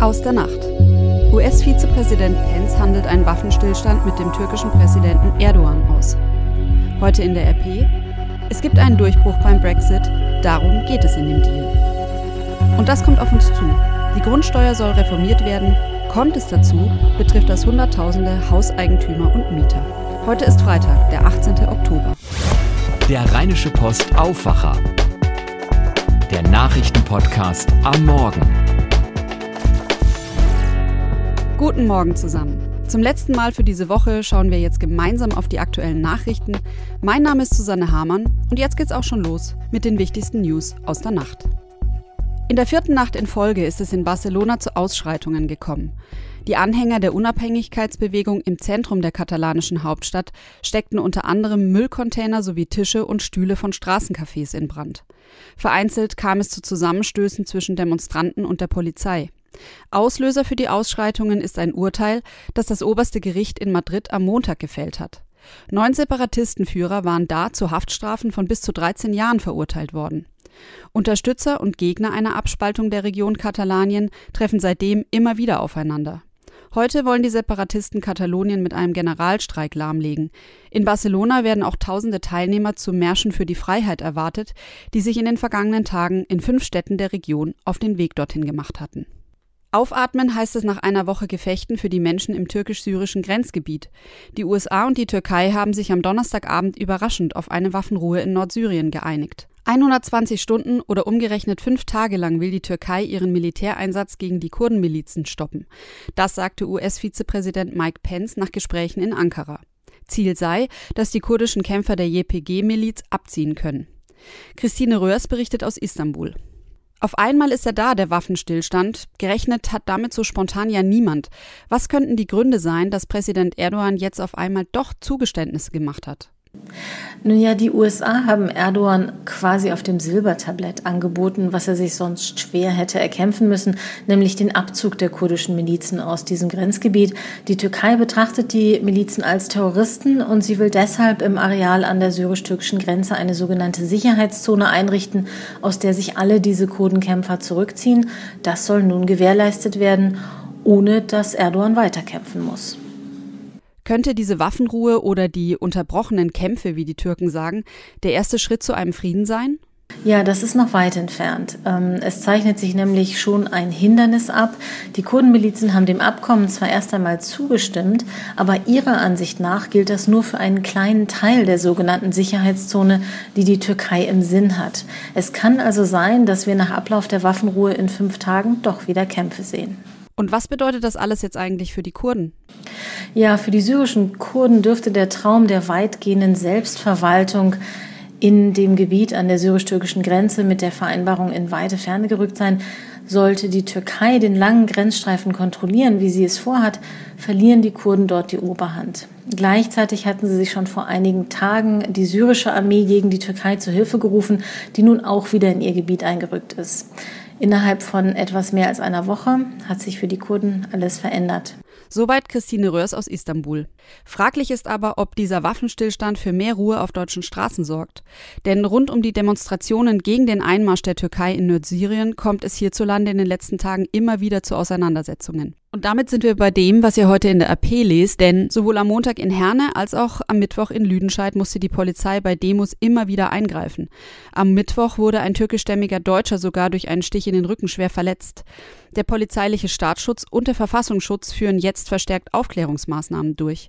Aus der Nacht. US-Vizepräsident Pence handelt einen Waffenstillstand mit dem türkischen Präsidenten Erdogan aus. Heute in der RP. Es gibt einen Durchbruch beim Brexit. Darum geht es in dem Deal. Und das kommt auf uns zu. Die Grundsteuer soll reformiert werden. Kommt es dazu, betrifft das Hunderttausende Hauseigentümer und Mieter. Heute ist Freitag, der 18. Oktober. Der Rheinische Post Aufwacher. Der Nachrichtenpodcast am Morgen. Guten Morgen zusammen. Zum letzten Mal für diese Woche schauen wir jetzt gemeinsam auf die aktuellen Nachrichten. Mein Name ist Susanne Hamann und jetzt geht's auch schon los mit den wichtigsten News aus der Nacht. In der vierten Nacht in Folge ist es in Barcelona zu Ausschreitungen gekommen. Die Anhänger der Unabhängigkeitsbewegung im Zentrum der katalanischen Hauptstadt steckten unter anderem Müllcontainer sowie Tische und Stühle von Straßencafés in Brand. Vereinzelt kam es zu Zusammenstößen zwischen Demonstranten und der Polizei. Auslöser für die Ausschreitungen ist ein Urteil, das das oberste Gericht in Madrid am Montag gefällt hat. Neun Separatistenführer waren da zu Haftstrafen von bis zu 13 Jahren verurteilt worden. Unterstützer und Gegner einer Abspaltung der Region Katalanien treffen seitdem immer wieder aufeinander. Heute wollen die Separatisten Katalonien mit einem Generalstreik lahmlegen. In Barcelona werden auch tausende Teilnehmer zu Märschen für die Freiheit erwartet, die sich in den vergangenen Tagen in fünf Städten der Region auf den Weg dorthin gemacht hatten. Aufatmen heißt es nach einer Woche Gefechten für die Menschen im türkisch-syrischen Grenzgebiet. Die USA und die Türkei haben sich am Donnerstagabend überraschend auf eine Waffenruhe in Nordsyrien geeinigt. 120 Stunden oder umgerechnet fünf Tage lang will die Türkei ihren Militäreinsatz gegen die Kurdenmilizen stoppen. Das sagte US-Vizepräsident Mike Pence nach Gesprächen in Ankara. Ziel sei, dass die kurdischen Kämpfer der JPG-Miliz abziehen können. Christine Röhrs berichtet aus Istanbul. Auf einmal ist er da, der Waffenstillstand. Gerechnet hat damit so spontan ja niemand. Was könnten die Gründe sein, dass Präsident Erdogan jetzt auf einmal doch Zugeständnisse gemacht hat? Nun ja, die USA haben Erdogan quasi auf dem Silbertablett angeboten, was er sich sonst schwer hätte erkämpfen müssen, nämlich den Abzug der kurdischen Milizen aus diesem Grenzgebiet. Die Türkei betrachtet die Milizen als Terroristen und sie will deshalb im Areal an der syrisch-türkischen Grenze eine sogenannte Sicherheitszone einrichten, aus der sich alle diese Kurdenkämpfer zurückziehen. Das soll nun gewährleistet werden, ohne dass Erdogan weiterkämpfen muss. Könnte diese Waffenruhe oder die unterbrochenen Kämpfe, wie die Türken sagen, der erste Schritt zu einem Frieden sein? Ja, das ist noch weit entfernt. Ähm, es zeichnet sich nämlich schon ein Hindernis ab. Die Kurdenmilizen haben dem Abkommen zwar erst einmal zugestimmt, aber ihrer Ansicht nach gilt das nur für einen kleinen Teil der sogenannten Sicherheitszone, die die Türkei im Sinn hat. Es kann also sein, dass wir nach Ablauf der Waffenruhe in fünf Tagen doch wieder Kämpfe sehen. Und was bedeutet das alles jetzt eigentlich für die Kurden? Ja, für die syrischen Kurden dürfte der Traum der weitgehenden Selbstverwaltung in dem Gebiet an der syrisch-türkischen Grenze mit der Vereinbarung in weite Ferne gerückt sein. Sollte die Türkei den langen Grenzstreifen kontrollieren, wie sie es vorhat, verlieren die Kurden dort die Oberhand. Gleichzeitig hatten sie sich schon vor einigen Tagen die syrische Armee gegen die Türkei zu Hilfe gerufen, die nun auch wieder in ihr Gebiet eingerückt ist. Innerhalb von etwas mehr als einer Woche hat sich für die Kurden alles verändert. Soweit Christine Röhrs aus Istanbul. Fraglich ist aber, ob dieser Waffenstillstand für mehr Ruhe auf deutschen Straßen sorgt. Denn rund um die Demonstrationen gegen den Einmarsch der Türkei in Nordsyrien kommt es hierzulande in den letzten Tagen immer wieder zu Auseinandersetzungen. Und damit sind wir bei dem, was ihr heute in der AP lest, denn sowohl am Montag in Herne als auch am Mittwoch in Lüdenscheid musste die Polizei bei Demos immer wieder eingreifen. Am Mittwoch wurde ein türkischstämmiger Deutscher sogar durch einen Stich in den Rücken schwer verletzt. Der polizeiliche Staatsschutz und der Verfassungsschutz führen jetzt verstärkt Aufklärungsmaßnahmen durch.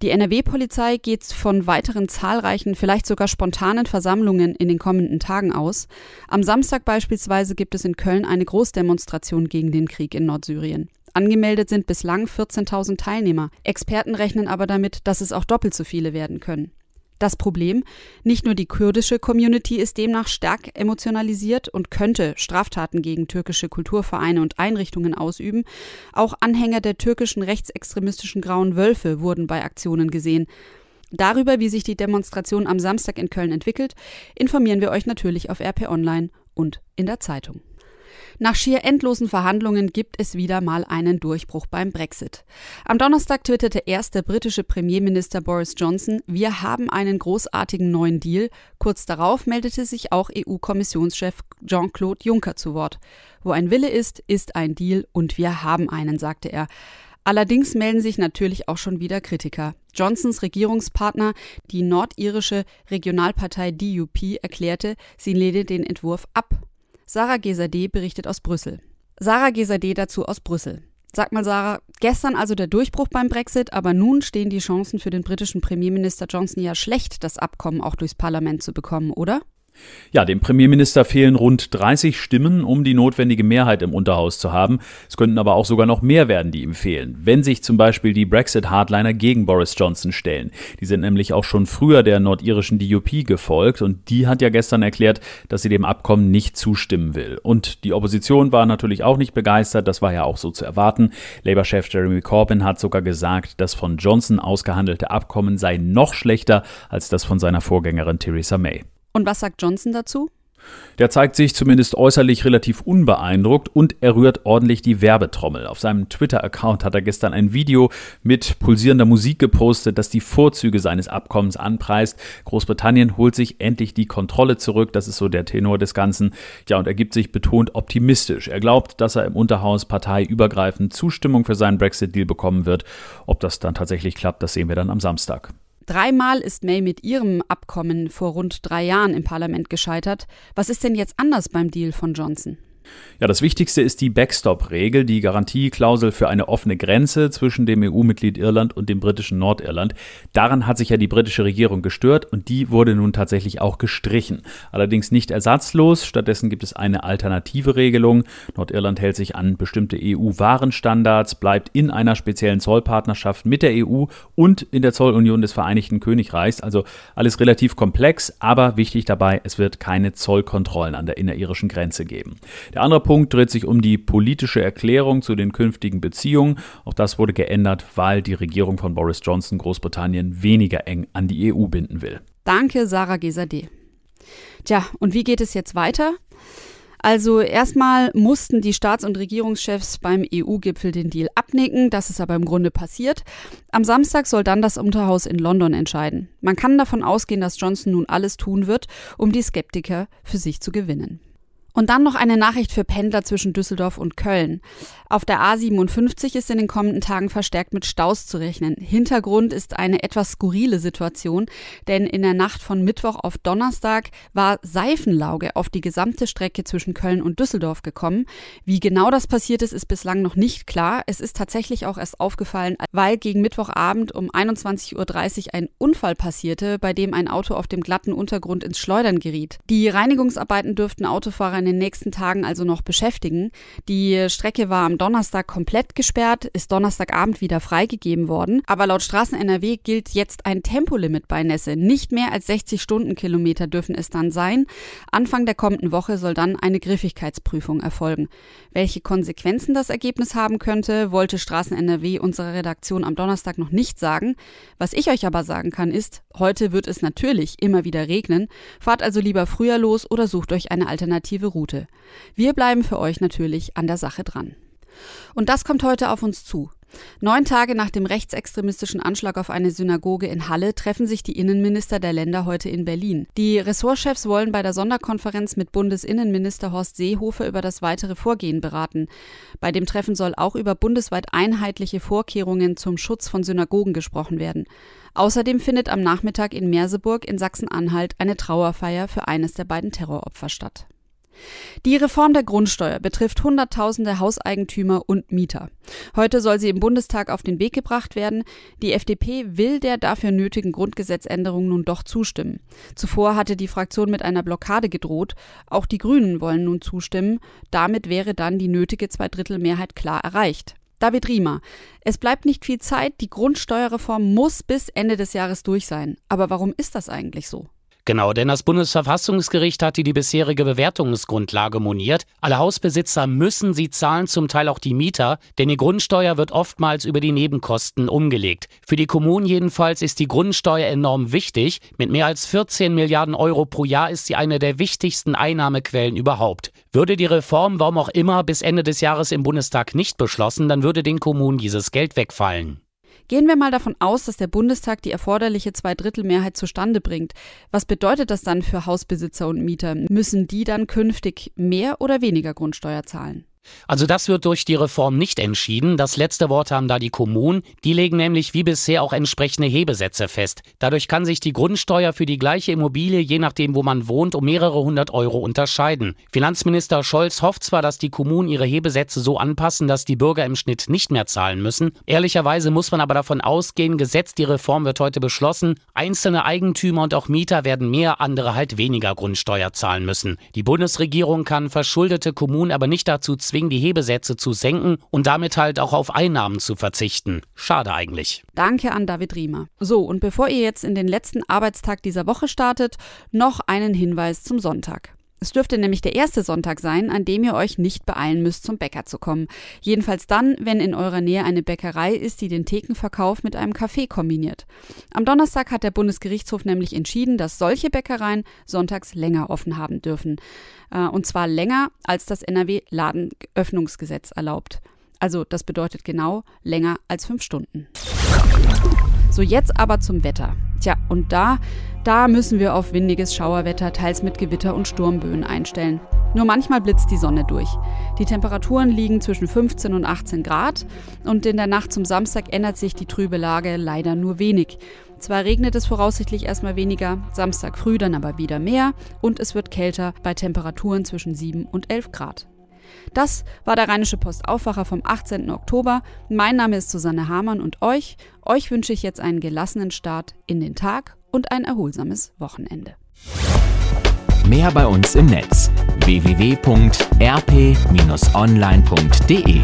Die NRW-Polizei geht von weiteren zahlreichen, vielleicht sogar spontanen Versammlungen in den kommenden Tagen aus. Am Samstag beispielsweise gibt es in Köln eine Großdemonstration gegen den Krieg in Nordsyrien. Angemeldet sind bislang 14.000 Teilnehmer. Experten rechnen aber damit, dass es auch doppelt so viele werden können. Das Problem, nicht nur die kurdische Community ist demnach stark emotionalisiert und könnte Straftaten gegen türkische Kulturvereine und Einrichtungen ausüben, auch Anhänger der türkischen rechtsextremistischen Grauen Wölfe wurden bei Aktionen gesehen. Darüber, wie sich die Demonstration am Samstag in Köln entwickelt, informieren wir euch natürlich auf RP Online und in der Zeitung. Nach schier endlosen Verhandlungen gibt es wieder mal einen Durchbruch beim Brexit. Am Donnerstag twitterte erst der britische Premierminister Boris Johnson, wir haben einen großartigen neuen Deal. Kurz darauf meldete sich auch EU-Kommissionschef Jean-Claude Juncker zu Wort. Wo ein Wille ist, ist ein Deal und wir haben einen, sagte er. Allerdings melden sich natürlich auch schon wieder Kritiker. Johnsons Regierungspartner, die nordirische Regionalpartei DUP, erklärte, sie lehne den Entwurf ab. Sarah Gesade berichtet aus Brüssel. Sarah Gesade dazu aus Brüssel. Sag mal, Sarah, gestern also der Durchbruch beim Brexit, aber nun stehen die Chancen für den britischen Premierminister Johnson ja schlecht, das Abkommen auch durchs Parlament zu bekommen, oder? Ja, dem Premierminister fehlen rund 30 Stimmen, um die notwendige Mehrheit im Unterhaus zu haben. Es könnten aber auch sogar noch mehr werden, die ihm fehlen, wenn sich zum Beispiel die Brexit-Hardliner gegen Boris Johnson stellen. Die sind nämlich auch schon früher der nordirischen DUP gefolgt und die hat ja gestern erklärt, dass sie dem Abkommen nicht zustimmen will. Und die Opposition war natürlich auch nicht begeistert, das war ja auch so zu erwarten. Labour-Chef Jeremy Corbyn hat sogar gesagt, das von Johnson ausgehandelte Abkommen sei noch schlechter als das von seiner Vorgängerin Theresa May. Und was sagt Johnson dazu? Der zeigt sich zumindest äußerlich relativ unbeeindruckt und er rührt ordentlich die Werbetrommel. Auf seinem Twitter-Account hat er gestern ein Video mit pulsierender Musik gepostet, das die Vorzüge seines Abkommens anpreist. Großbritannien holt sich endlich die Kontrolle zurück, das ist so der Tenor des Ganzen. Ja, und er gibt sich betont optimistisch. Er glaubt, dass er im Unterhaus parteiübergreifend Zustimmung für seinen Brexit-Deal bekommen wird. Ob das dann tatsächlich klappt, das sehen wir dann am Samstag. Dreimal ist May mit ihrem Abkommen vor rund drei Jahren im Parlament gescheitert. Was ist denn jetzt anders beim Deal von Johnson? Ja, das Wichtigste ist die Backstop-Regel, die Garantieklausel für eine offene Grenze zwischen dem EU-Mitglied Irland und dem britischen Nordirland. Daran hat sich ja die britische Regierung gestört und die wurde nun tatsächlich auch gestrichen. Allerdings nicht ersatzlos, stattdessen gibt es eine alternative Regelung. Nordirland hält sich an bestimmte EU-Warenstandards, bleibt in einer speziellen Zollpartnerschaft mit der EU und in der Zollunion des Vereinigten Königreichs. Also alles relativ komplex, aber wichtig dabei, es wird keine Zollkontrollen an der inneririschen Grenze geben. Der andere Punkt dreht sich um die politische Erklärung zu den künftigen Beziehungen. Auch das wurde geändert, weil die Regierung von Boris Johnson Großbritannien weniger eng an die EU binden will. Danke, Sarah Gesade. Tja, und wie geht es jetzt weiter? Also erstmal mussten die Staats- und Regierungschefs beim EU-Gipfel den Deal abnicken. Das ist aber im Grunde passiert. Am Samstag soll dann das Unterhaus in London entscheiden. Man kann davon ausgehen, dass Johnson nun alles tun wird, um die Skeptiker für sich zu gewinnen. Und dann noch eine Nachricht für Pendler zwischen Düsseldorf und Köln. Auf der A57 ist in den kommenden Tagen verstärkt mit Staus zu rechnen. Hintergrund ist eine etwas skurrile Situation, denn in der Nacht von Mittwoch auf Donnerstag war Seifenlauge auf die gesamte Strecke zwischen Köln und Düsseldorf gekommen. Wie genau das passiert ist, ist bislang noch nicht klar. Es ist tatsächlich auch erst aufgefallen, weil gegen Mittwochabend um 21.30 Uhr ein Unfall passierte, bei dem ein Auto auf dem glatten Untergrund ins Schleudern geriet. Die Reinigungsarbeiten dürften Autofahrer in den nächsten Tagen also noch beschäftigen. Die Strecke war am Donnerstag komplett gesperrt, ist Donnerstagabend wieder freigegeben worden. Aber laut Straßen NRW gilt jetzt ein Tempolimit bei Nässe. Nicht mehr als 60 Stundenkilometer dürfen es dann sein. Anfang der kommenden Woche soll dann eine Griffigkeitsprüfung erfolgen. Welche Konsequenzen das Ergebnis haben könnte, wollte Straßen NRW unserer Redaktion am Donnerstag noch nicht sagen. Was ich euch aber sagen kann, ist, heute wird es natürlich immer wieder regnen. Fahrt also lieber früher los oder sucht euch eine alternative Route. Wir bleiben für euch natürlich an der Sache dran. Und das kommt heute auf uns zu. Neun Tage nach dem rechtsextremistischen Anschlag auf eine Synagoge in Halle treffen sich die Innenminister der Länder heute in Berlin. Die Ressortchefs wollen bei der Sonderkonferenz mit Bundesinnenminister Horst Seehofer über das weitere Vorgehen beraten. Bei dem Treffen soll auch über bundesweit einheitliche Vorkehrungen zum Schutz von Synagogen gesprochen werden. Außerdem findet am Nachmittag in Merseburg in Sachsen-Anhalt eine Trauerfeier für eines der beiden Terroropfer statt. Die Reform der Grundsteuer betrifft Hunderttausende Hauseigentümer und Mieter. Heute soll sie im Bundestag auf den Weg gebracht werden. Die FDP will der dafür nötigen Grundgesetzänderung nun doch zustimmen. Zuvor hatte die Fraktion mit einer Blockade gedroht. Auch die Grünen wollen nun zustimmen. Damit wäre dann die nötige Zweidrittelmehrheit klar erreicht. David Riemer. Es bleibt nicht viel Zeit. Die Grundsteuerreform muss bis Ende des Jahres durch sein. Aber warum ist das eigentlich so? Genau, denn das Bundesverfassungsgericht hat die bisherige Bewertungsgrundlage moniert. Alle Hausbesitzer müssen sie zahlen, zum Teil auch die Mieter, denn die Grundsteuer wird oftmals über die Nebenkosten umgelegt. Für die Kommunen jedenfalls ist die Grundsteuer enorm wichtig. Mit mehr als 14 Milliarden Euro pro Jahr ist sie eine der wichtigsten Einnahmequellen überhaupt. Würde die Reform, warum auch immer, bis Ende des Jahres im Bundestag nicht beschlossen, dann würde den Kommunen dieses Geld wegfallen. Gehen wir mal davon aus, dass der Bundestag die erforderliche Zweidrittelmehrheit zustande bringt. Was bedeutet das dann für Hausbesitzer und Mieter? Müssen die dann künftig mehr oder weniger Grundsteuer zahlen? Also das wird durch die Reform nicht entschieden. Das letzte Wort haben da die Kommunen. Die legen nämlich wie bisher auch entsprechende Hebesätze fest. Dadurch kann sich die Grundsteuer für die gleiche Immobilie, je nachdem wo man wohnt, um mehrere hundert Euro unterscheiden. Finanzminister Scholz hofft zwar, dass die Kommunen ihre Hebesätze so anpassen, dass die Bürger im Schnitt nicht mehr zahlen müssen. Ehrlicherweise muss man aber davon ausgehen, gesetzt die Reform wird heute beschlossen, einzelne Eigentümer und auch Mieter werden mehr, andere halt weniger Grundsteuer zahlen müssen. Die Bundesregierung kann verschuldete Kommunen aber nicht dazu zwingen, zwingen, die Hebesätze zu senken und damit halt auch auf Einnahmen zu verzichten. Schade eigentlich. Danke an David Riemer. So, und bevor ihr jetzt in den letzten Arbeitstag dieser Woche startet, noch einen Hinweis zum Sonntag. Es dürfte nämlich der erste Sonntag sein, an dem ihr euch nicht beeilen müsst, zum Bäcker zu kommen. Jedenfalls dann, wenn in eurer Nähe eine Bäckerei ist, die den Thekenverkauf mit einem Kaffee kombiniert. Am Donnerstag hat der Bundesgerichtshof nämlich entschieden, dass solche Bäckereien sonntags länger offen haben dürfen. Äh, und zwar länger, als das NRW-Ladenöffnungsgesetz erlaubt. Also das bedeutet genau länger als fünf Stunden. So, jetzt aber zum Wetter. Tja, und da, da müssen wir auf windiges Schauerwetter, teils mit Gewitter und Sturmböen einstellen. Nur manchmal blitzt die Sonne durch. Die Temperaturen liegen zwischen 15 und 18 Grad und in der Nacht zum Samstag ändert sich die trübe Lage leider nur wenig. Zwar regnet es voraussichtlich erstmal weniger, Samstag früh dann aber wieder mehr und es wird kälter bei Temperaturen zwischen 7 und 11 Grad. Das war der Rheinische Post Aufwacher vom 18. Oktober. Mein Name ist Susanne Hamann und euch, euch wünsche ich jetzt einen gelassenen Start in den Tag und ein erholsames Wochenende. Mehr bei uns im Netz www.rp-online.de